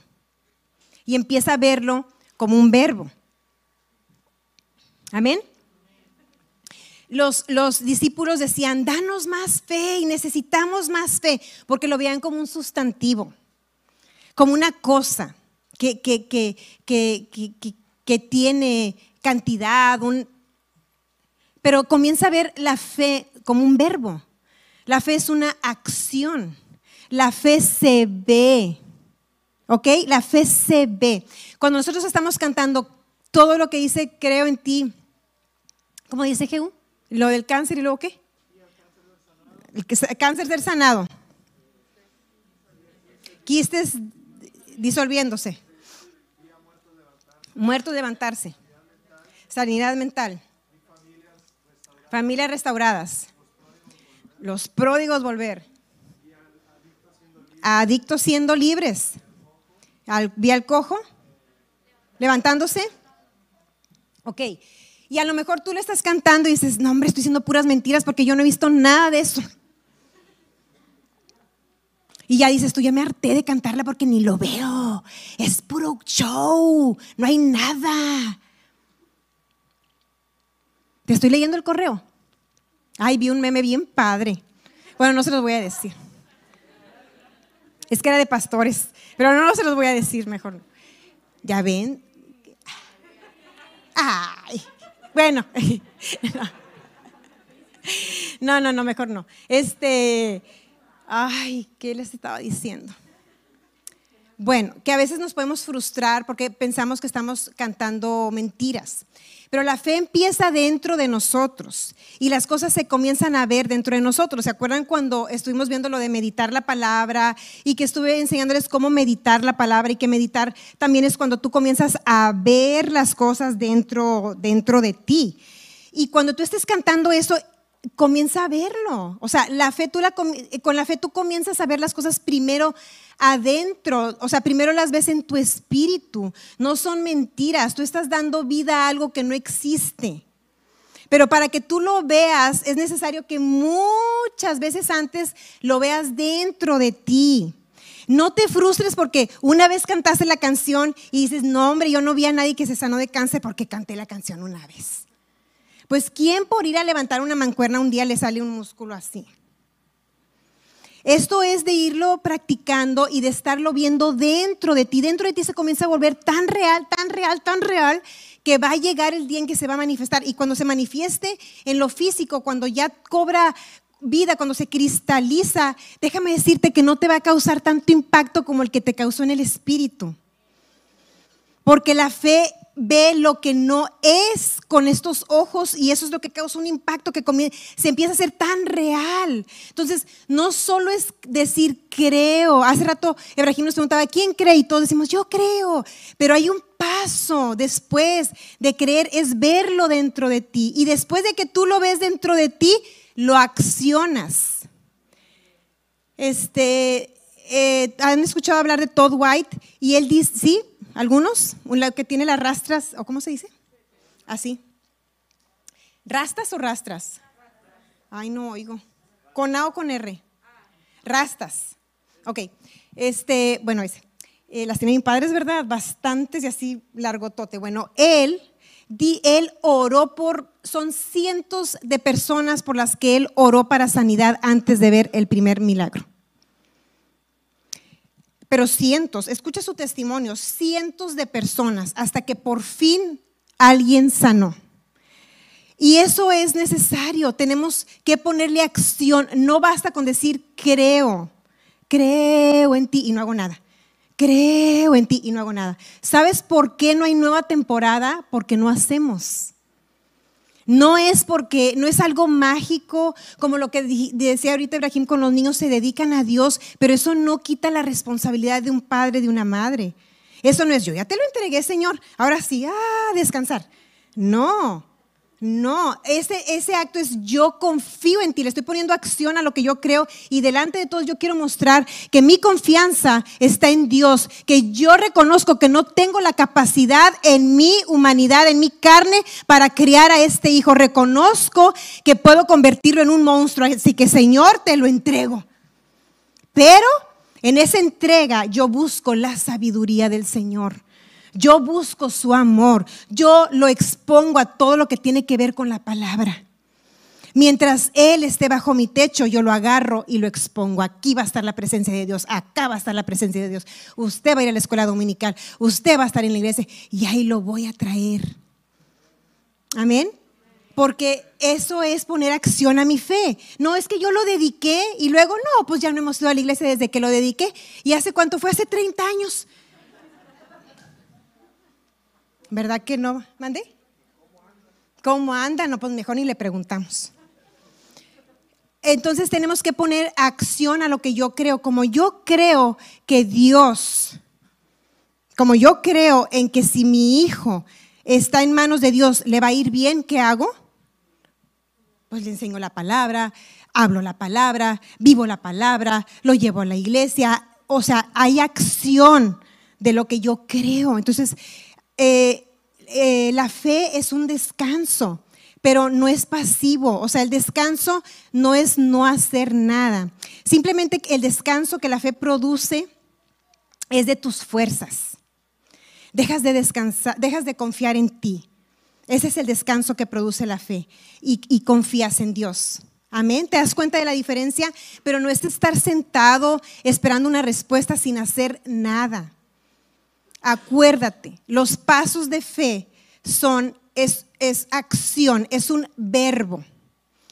y empieza a verlo como un verbo. Amén. Los, los, discípulos decían, danos más fe y necesitamos más fe, porque lo veían como un sustantivo, como una cosa que, que, que, que tiene cantidad, un... pero comienza a ver la fe como un verbo. La fe es una acción. La fe se ve. ¿Ok? La fe se ve. Cuando nosotros estamos cantando todo lo que dice, creo en ti, ¿cómo dice Jehú? Lo del cáncer y luego qué? El cáncer ser sanado. Quistes disolviéndose. Muerto levantarse. Sanidad mental. Familias restauradas. Los pródigos volver. Adictos siendo libres. ¿Vi al cojo? ¿Levantándose? Ok. Y a lo mejor tú le estás cantando y dices, no hombre, estoy diciendo puras mentiras porque yo no he visto nada de eso. Y ya dices, tú ya me harté de cantarla porque ni lo veo. Es puro show. No hay nada. Te estoy leyendo el correo. Ay, vi un meme bien padre. Bueno, no se los voy a decir. Es que era de pastores. Pero no, se los voy a decir mejor. ¿Ya ven? Ay, bueno. No, no, no, mejor no. Este, ay, ¿qué les estaba diciendo? Bueno, que a veces nos podemos frustrar porque pensamos que estamos cantando mentiras. Pero la fe empieza dentro de nosotros y las cosas se comienzan a ver dentro de nosotros. ¿Se acuerdan cuando estuvimos viendo lo de meditar la palabra y que estuve enseñándoles cómo meditar la palabra y que meditar también es cuando tú comienzas a ver las cosas dentro, dentro de ti? Y cuando tú estés cantando eso, comienza a verlo. O sea, la fe, tú la, con la fe tú comienzas a ver las cosas primero adentro, o sea, primero las ves en tu espíritu. No son mentiras, tú estás dando vida a algo que no existe. Pero para que tú lo veas es necesario que muchas veces antes lo veas dentro de ti. No te frustres porque una vez cantaste la canción y dices, no hombre, yo no vi a nadie que se sanó de cáncer porque canté la canción una vez. Pues ¿quién por ir a levantar una mancuerna un día le sale un músculo así? Esto es de irlo practicando y de estarlo viendo dentro de ti. Dentro de ti se comienza a volver tan real, tan real, tan real, que va a llegar el día en que se va a manifestar. Y cuando se manifieste en lo físico, cuando ya cobra vida, cuando se cristaliza, déjame decirte que no te va a causar tanto impacto como el que te causó en el espíritu. Porque la fe ve lo que no es con estos ojos y eso es lo que causa un impacto que se empieza a ser tan real. Entonces, no solo es decir creo. Hace rato Ebrahim nos preguntaba, ¿quién cree? Y todos decimos, yo creo. Pero hay un paso después de creer, es verlo dentro de ti. Y después de que tú lo ves dentro de ti, lo accionas. Este, eh, ¿Han escuchado hablar de Todd White? Y él dice, sí, ¿Algunos? ¿Un que tiene las rastras, o cómo se dice? Así. ¿Rastas o rastras? Ay, no oigo. ¿Con A o con R? Rastas. Ok. Este, bueno, ese. Eh, las tiene mi padre, es verdad, bastantes y así largotote. Bueno, él, di, él oró por, son cientos de personas por las que él oró para sanidad antes de ver el primer milagro pero cientos, escucha su testimonio, cientos de personas hasta que por fin alguien sanó. Y eso es necesario, tenemos que ponerle acción, no basta con decir creo, creo en ti y no hago nada. Creo en ti y no hago nada. ¿Sabes por qué no hay nueva temporada? Porque no hacemos. No es porque, no es algo mágico, como lo que decía ahorita Ibrahim, con los niños se dedican a Dios, pero eso no quita la responsabilidad de un padre, de una madre. Eso no es yo, ya te lo entregué, Señor, ahora sí, ah, descansar. No, no, ese, ese acto es yo confío en ti, le estoy poniendo acción a lo que yo creo y delante de todos yo quiero mostrar que mi confianza está en Dios, que yo reconozco que no tengo la capacidad en mi humanidad, en mi carne para criar a este hijo. Reconozco que puedo convertirlo en un monstruo, así que Señor, te lo entrego. Pero en esa entrega yo busco la sabiduría del Señor. Yo busco su amor. Yo lo expongo a todo lo que tiene que ver con la palabra. Mientras Él esté bajo mi techo, yo lo agarro y lo expongo. Aquí va a estar la presencia de Dios, acá va a estar la presencia de Dios. Usted va a ir a la escuela dominical, usted va a estar en la iglesia y ahí lo voy a traer. Amén. Porque eso es poner acción a mi fe. No es que yo lo dediqué y luego, no, pues ya no hemos ido a la iglesia desde que lo dediqué. ¿Y hace cuánto fue? Hace 30 años. ¿Verdad que no? ¿Mandé? ¿Cómo anda? No, pues mejor ni le preguntamos. Entonces tenemos que poner acción a lo que yo creo. Como yo creo que Dios, como yo creo en que si mi hijo está en manos de Dios, le va a ir bien, ¿qué hago? Pues le enseño la palabra, hablo la palabra, vivo la palabra, lo llevo a la iglesia. O sea, hay acción de lo que yo creo. Entonces, eh, eh, la fe es un descanso, pero no es pasivo. O sea, el descanso no es no hacer nada. Simplemente el descanso que la fe produce es de tus fuerzas. Dejas de descansar, dejas de confiar en ti. Ese es el descanso que produce la fe y, y confías en Dios. Amén. ¿Te das cuenta de la diferencia? Pero no es estar sentado esperando una respuesta sin hacer nada acuérdate, los pasos de fe son, es, es acción, es un verbo.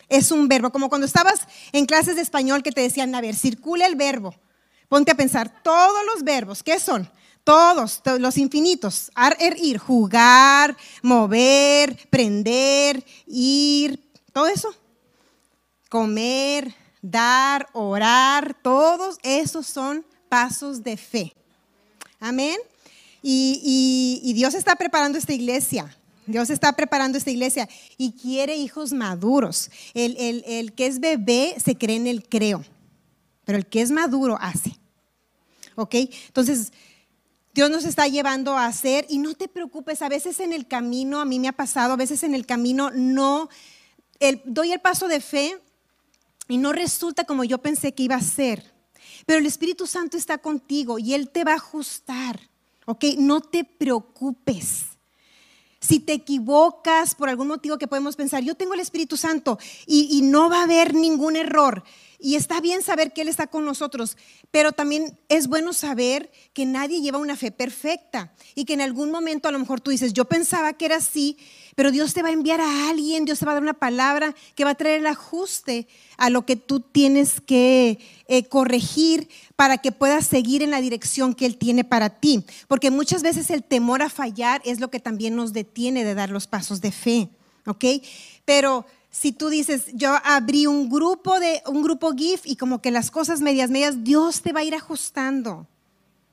Es un verbo, como cuando estabas en clases de español que te decían, a ver, circula el verbo. Ponte a pensar, todos los verbos, ¿qué son? Todos, los infinitos. Ar, er, ir, jugar, mover, prender, ir, todo eso. Comer, dar, orar, todos esos son pasos de fe. Amén. Y, Dios está preparando esta iglesia. Dios está preparando esta iglesia y quiere hijos maduros. El, que es bebé se cree en el creo, pero el que es maduro hace. ¿Ok? Entonces, Dios nos está llevando a hacer y no te preocupes, a veces en el camino, a mí me ha pasado, a veces en el camino no, doy el paso de fe y no resulta como yo pensé que iba a ser. Pero el Espíritu Santo está contigo y Él te va a ajustar. ¿Ok? No te preocupes. Si te equivocas por algún motivo que podemos pensar, yo tengo el Espíritu Santo y, y, no va a haber ningún error. Y está bien saber que Él está con nosotros, pero también es bueno saber que nadie lleva una fe perfecta y que en algún momento a lo mejor tú dices, yo pensaba que era así, pero Dios te va a enviar a alguien, Dios te va a dar una palabra que va a traer el ajuste a lo que tú tienes que eh, corregir para que puedas seguir en la dirección que Él tiene para ti. Porque muchas veces el temor a fallar es lo que también nos detiene de dar los pasos de fe, ¿ok? Pero si tú dices, yo abrí un grupo de un grupo GIF y como que las cosas medias medias, Dios te va a ir ajustando.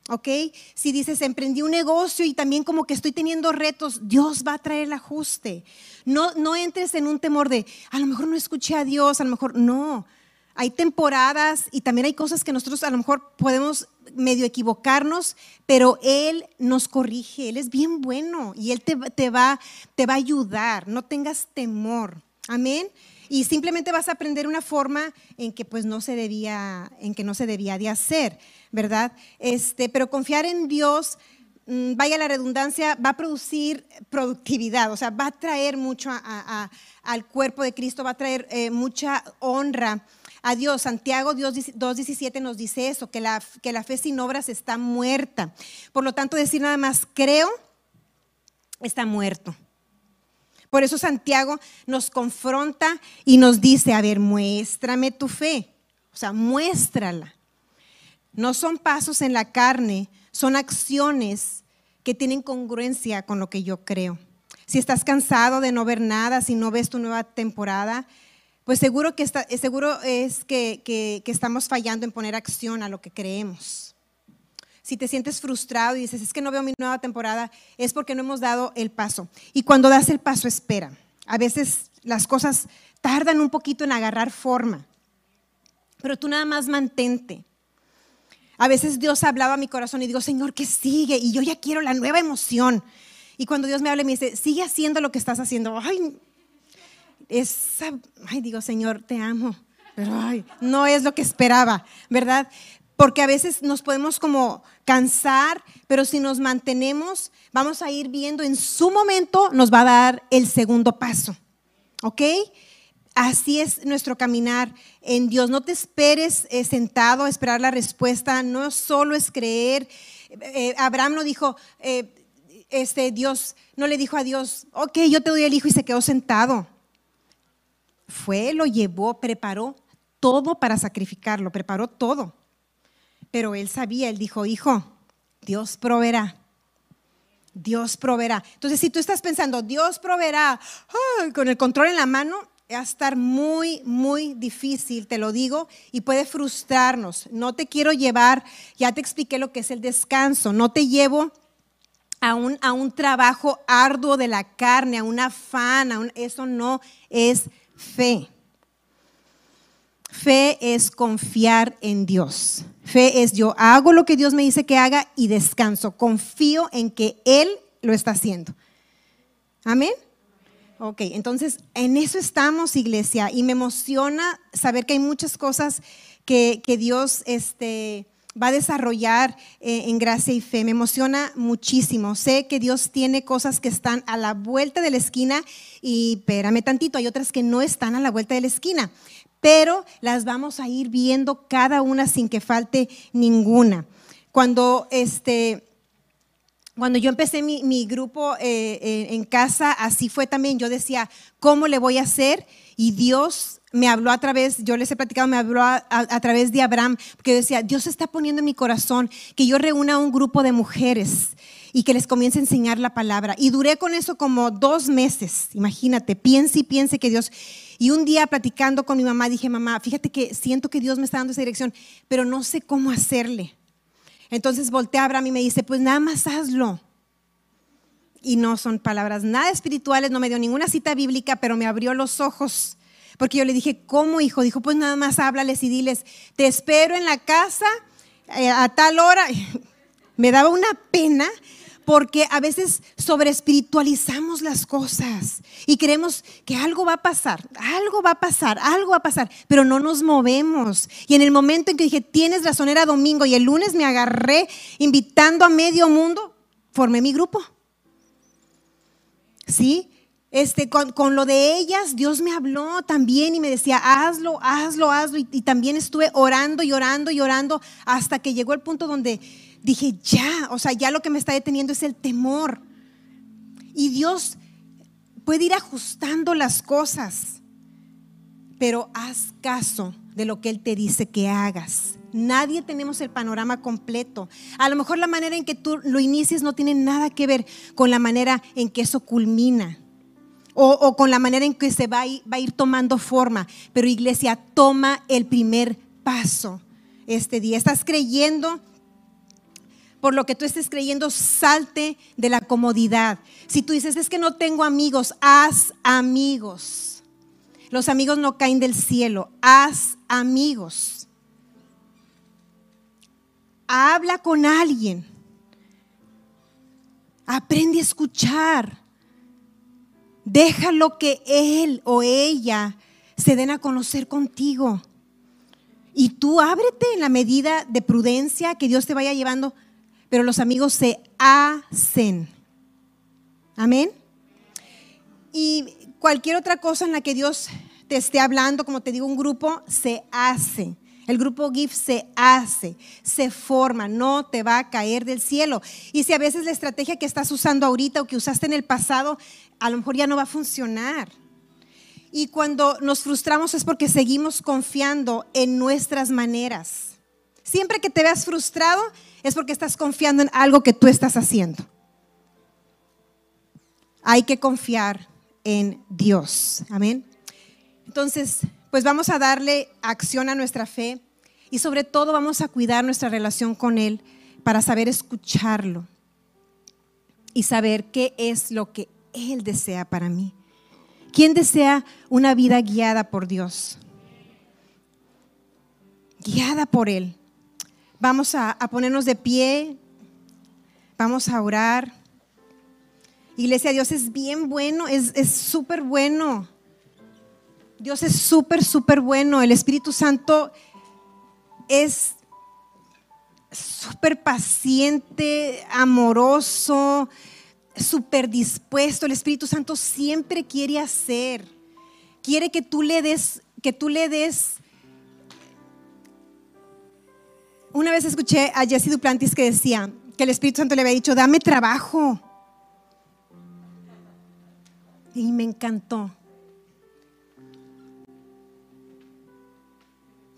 ¿ok? Si dices, emprendí un negocio y también como que estoy teniendo retos, Dios va a traer el ajuste. No, no entres en un temor de, a lo mejor no escuché a Dios, a lo mejor no. Hay temporadas y también hay cosas que nosotros a lo mejor podemos medio equivocarnos, pero Él nos corrige, Él es bien bueno y Él te, te, va, te va a ayudar, no tengas temor. Amén y simplemente vas a aprender una forma en que pues no se debía, en que no se debía de hacer, ¿verdad? Este, pero confiar en Dios, mm, vaya la redundancia, va a producir productividad, o sea, va a traer mucho al cuerpo de Cristo, va a traer eh, mucha honra a Dios. Santiago 2.17 nos dice eso, que la, que la fe sin obras está muerta. Por lo tanto, decir nada más creo, está muerto. Por eso Santiago nos confronta y nos dice, a ver, muéstrame tu fe. O sea, muéstrala. No son pasos en la carne, son acciones que tienen congruencia con lo que yo creo. si estás cansado de no ver nada, si no ves tu nueva temporada, pues seguro, que seguro es que, que estamos fallando en poner acción a lo que creemos. Si te sientes frustrado y dices, es que no veo mi nueva temporada, es porque no hemos dado el paso. Y cuando das el paso, espera. A veces las cosas tardan un poquito en agarrar forma, pero tú nada más mantente. A veces Dios hablaba a mi corazón y digo, Señor, ¿qué sigue? Y yo ya quiero la nueva emoción. Y cuando Dios me habla y me dice, sigue haciendo lo que estás haciendo. Ay, esa, ay, digo, Señor, te amo. Pero ay, no es lo que esperaba, ¿verdad? Porque a veces nos podemos como cansar, pero si nos mantenemos, vamos a ir viendo en su momento, nos va a dar el segundo paso. ¿Ok? Así es nuestro caminar en Dios. No te esperes eh, sentado a esperar la respuesta. No solo es creer. Eh, Abraham no dijo, eh, este Dios, no le dijo a Dios, ok, yo te doy el hijo y se quedó sentado. Fue, lo llevó, preparó todo para sacrificarlo, preparó todo. Pero él sabía, él dijo, hijo, Dios proveerá. Dios proveerá. Entonces, si tú estás pensando, Dios proveerá con el control en la mano, va a estar muy, muy difícil, te lo digo, y puede frustrarnos. No te quiero llevar, ya te expliqué lo que es el descanso, no te llevo a un, a un trabajo arduo de la carne, a un afán, eso no es fe. Fe es confiar en Dios. Fe es yo hago lo que Dios me dice que haga y descanso. Confío en que Él lo está haciendo. Amén. Ok, entonces en eso estamos, iglesia, y me emociona saber que hay muchas cosas que, Dios este, va a desarrollar eh, en gracia y fe. Me emociona muchísimo. Sé que Dios tiene cosas que están a la vuelta de la esquina y espérame tantito, hay otras que no están a la vuelta de la esquina, pero las vamos a ir viendo cada una sin que falte ninguna. Cuando este cuando yo empecé mi, grupo eh, eh, en casa, así fue también. Yo decía, ¿cómo le voy a hacer? Y Dios me habló a través, yo les he platicado, me habló a, través de Abraham, porque decía, Dios está poniendo en mi corazón que yo reúna a un grupo de mujeres y que les comience a enseñar la palabra. Y duré con eso como dos meses, imagínate, piense y piense que Dios... Y un día platicando con mi mamá, dije, mamá, fíjate que siento que Dios me está dando esa dirección, pero no sé cómo hacerle. Entonces voltea a Abraham y me dice, pues nada más hazlo. Y no son palabras nada espirituales, no me dio ninguna cita bíblica, pero me abrió los ojos. Porque yo le dije, ¿cómo hijo? Dijo, pues nada más háblales y diles, te espero en la casa eh, a tal hora. me daba una pena porque a veces sobreespiritualizamos las cosas y creemos que algo va a pasar, algo va a pasar, algo va a pasar, pero no nos movemos. Y en el momento en que dije, tienes razón, era domingo y el lunes me agarré invitando a medio mundo, formé mi grupo. ¿Sí? Este, con, lo de ellas, Dios me habló también y me decía, hazlo, hazlo, hazlo. Y, y también estuve orando y orando y orando hasta que llegó el punto donde dije, ya, o sea, ya lo que me está deteniendo es el temor. Y Dios puede ir ajustando las cosas, pero haz caso de lo que Él te dice que hagas. Nadie tenemos el panorama completo. A lo mejor la manera en que tú lo inicies no tiene nada que ver con la manera en que eso culmina. O, con la manera en que se va va a ir tomando forma. Pero iglesia, toma el primer paso este día. ¿Estás creyendo por lo que tú estés creyendo, salte de la comodidad. Si tú dices, es que no tengo amigos, haz amigos. Los amigos no caen del cielo, haz amigos. Habla con alguien. Aprende a escuchar. Déjalo que él o ella se den a conocer contigo. Y tú ábrete en la medida de prudencia que Dios te vaya llevando pero los amigos se hacen. Amén. Y cualquier otra cosa en la que Dios te esté hablando, como te digo, un grupo se hace. El grupo GIF se hace, se forma, no te va a caer del cielo. Y si a veces la estrategia que estás usando ahorita o que usaste en el pasado, a lo mejor ya no va a funcionar. Y cuando nos frustramos es porque seguimos confiando en nuestras maneras. Siempre que te veas frustrado es porque estás confiando en algo que tú estás haciendo. hay que confiar en Dios. Amén. Entonces, pues vamos a darle acción a nuestra fe y sobre todo vamos a cuidar nuestra relación con Él para saber escucharlo y saber qué es lo que Él desea para mí. ¿Quién desea una vida guiada por Dios? Guiada por Él. Vamos a, ponernos de pie, vamos a orar. Iglesia, Dios es bien bueno, es súper bueno. Dios es súper, súper bueno. El Espíritu Santo es súper paciente, amoroso, súper dispuesto. El Espíritu Santo siempre quiere hacer. Quiere que tú le des, que tú le des. Una vez escuché a Jesse Duplantis que decía que el Espíritu Santo le había dicho, dame trabajo. Y me encantó.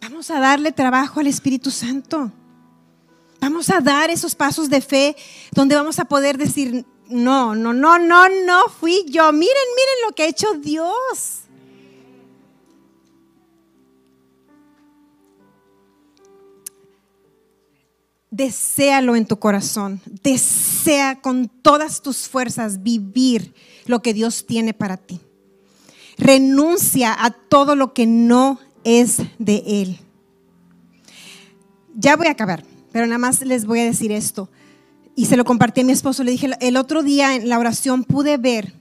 Vamos a darle trabajo al Espíritu Santo. Vamos a dar esos pasos de fe donde vamos a poder decir, no, no, no, no, no fui yo. Miren, miren lo que ha hecho Dios. Desealo en tu corazón. Desea con todas tus fuerzas vivir lo que Dios tiene para ti. Renuncia a todo lo que no es de Él. Ya voy a acabar, pero nada más les voy a decir esto. Y se lo compartí a mi esposo. Le dije, el otro día en la oración pude ver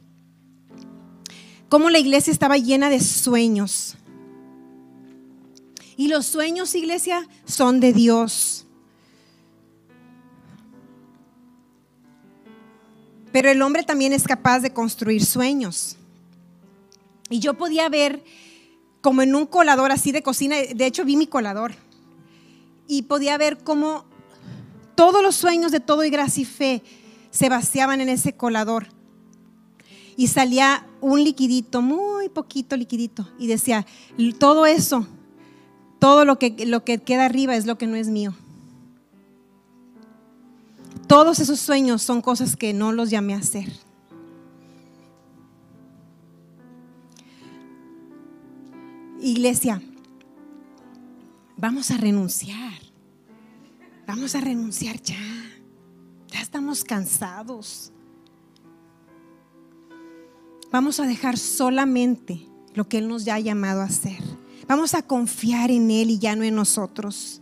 cómo la iglesia estaba llena de sueños. Y los sueños, iglesia, son de Dios. Pero el hombre también es capaz de construir sueños. Y yo podía ver como en un colador así de cocina, de hecho vi mi colador, y podía ver cómo todos los sueños de todo y gracia y fe se vaciaban en ese colador. Y salía un liquidito, muy poquito liquidito, y decía, todo eso, todo lo que, lo que queda arriba es lo que no es mío. Todos esos sueños son cosas que no los llamé a hacer. Iglesia, vamos a renunciar. Vamos a renunciar ya. Ya estamos cansados. Vamos a dejar solamente lo que Él nos ya ha llamado a hacer. Vamos a confiar en Él y ya no en nosotros.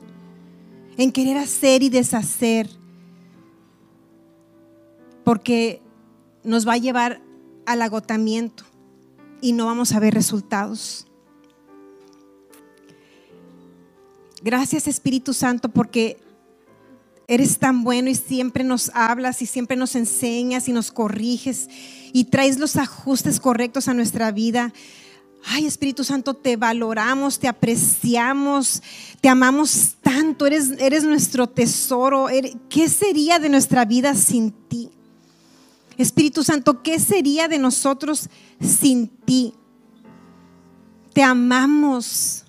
En querer hacer y deshacer. Porque nos va a llevar al agotamiento y no vamos a ver resultados. Gracias Espíritu Santo porque eres tan bueno y siempre nos hablas y siempre nos enseñas y nos corriges y traes los ajustes correctos a nuestra vida. Ay, Espíritu Santo, te valoramos, te apreciamos, te amamos tanto, eres, eres nuestro tesoro. ¿Qué sería de nuestra vida sin ti? Espíritu Santo, ¿qué sería de nosotros sin ti? Te amamos.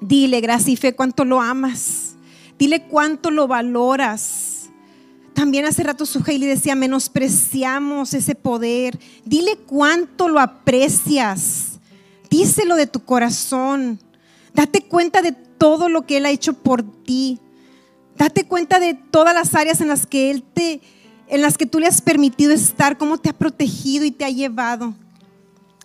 Dile, gracia y fe, cuánto lo amas. Dile cuánto lo valoras. También hace rato su Hailey decía, menospreciamos ese poder. Dile cuánto lo aprecias. Díselo de tu corazón. Date cuenta de todo lo que Él ha hecho por ti. Date cuenta de todas las áreas en las que Él te, en las que tú le has permitido estar, cómo te ha protegido y te ha llevado.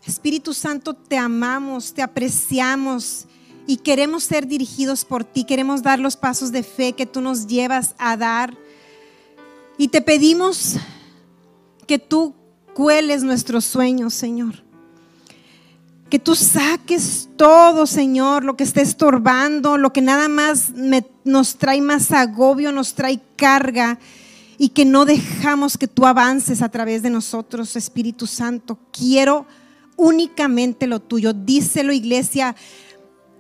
Espíritu Santo, te amamos, te apreciamos y queremos ser dirigidos por ti, queremos dar los pasos de fe que tú nos llevas a dar. Y te pedimos que tú cueles nuestros sueños, Señor. Que tú saques todo, Señor, lo que esté estorbando, lo que nada más nos trae más agobio, nos trae carga y que no dejamos que tú avances a través de nosotros, Espíritu Santo. Quiero únicamente lo tuyo. Díselo, iglesia,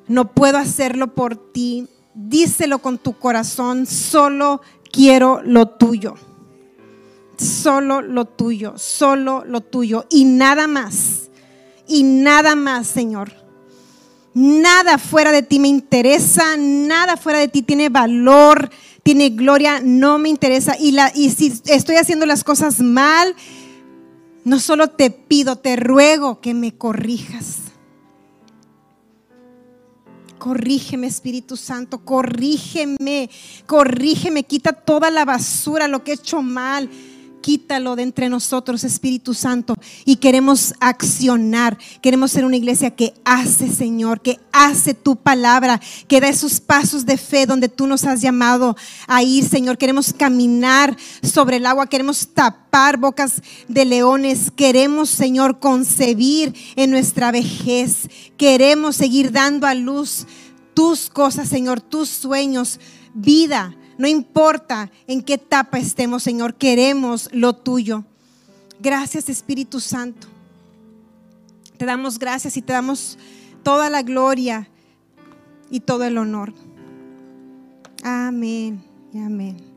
no puedo hacerlo por ti. Díselo con tu corazón, solo quiero lo tuyo. Solo lo tuyo, solo lo tuyo y nada más. Y nada más, Señor. Nada fuera de ti me interesa, nada fuera de ti tiene valor, tiene gloria, no me interesa. Y, si estoy haciendo las cosas mal, No solo te pido, te ruego que me corrijas. Corrígeme, Espíritu Santo, corrígeme, corrígeme, quita toda la basura, lo que he hecho mal quítalo de entre nosotros, Espíritu Santo. Y queremos accionar. Queremos ser una iglesia que hace, Señor, que hace tu palabra, que da esos pasos de fe donde tú nos has llamado a ir, Señor. Queremos caminar sobre el agua. Queremos tapar bocas de leones. Queremos, Señor, concebir en nuestra vejez. Queremos seguir dando a luz tus cosas, Señor, tus sueños, vida no importa en qué etapa estemos, Señor, queremos lo tuyo. Gracias, Espíritu Santo. Te damos gracias y te damos toda la gloria y todo el honor. Amén y amén.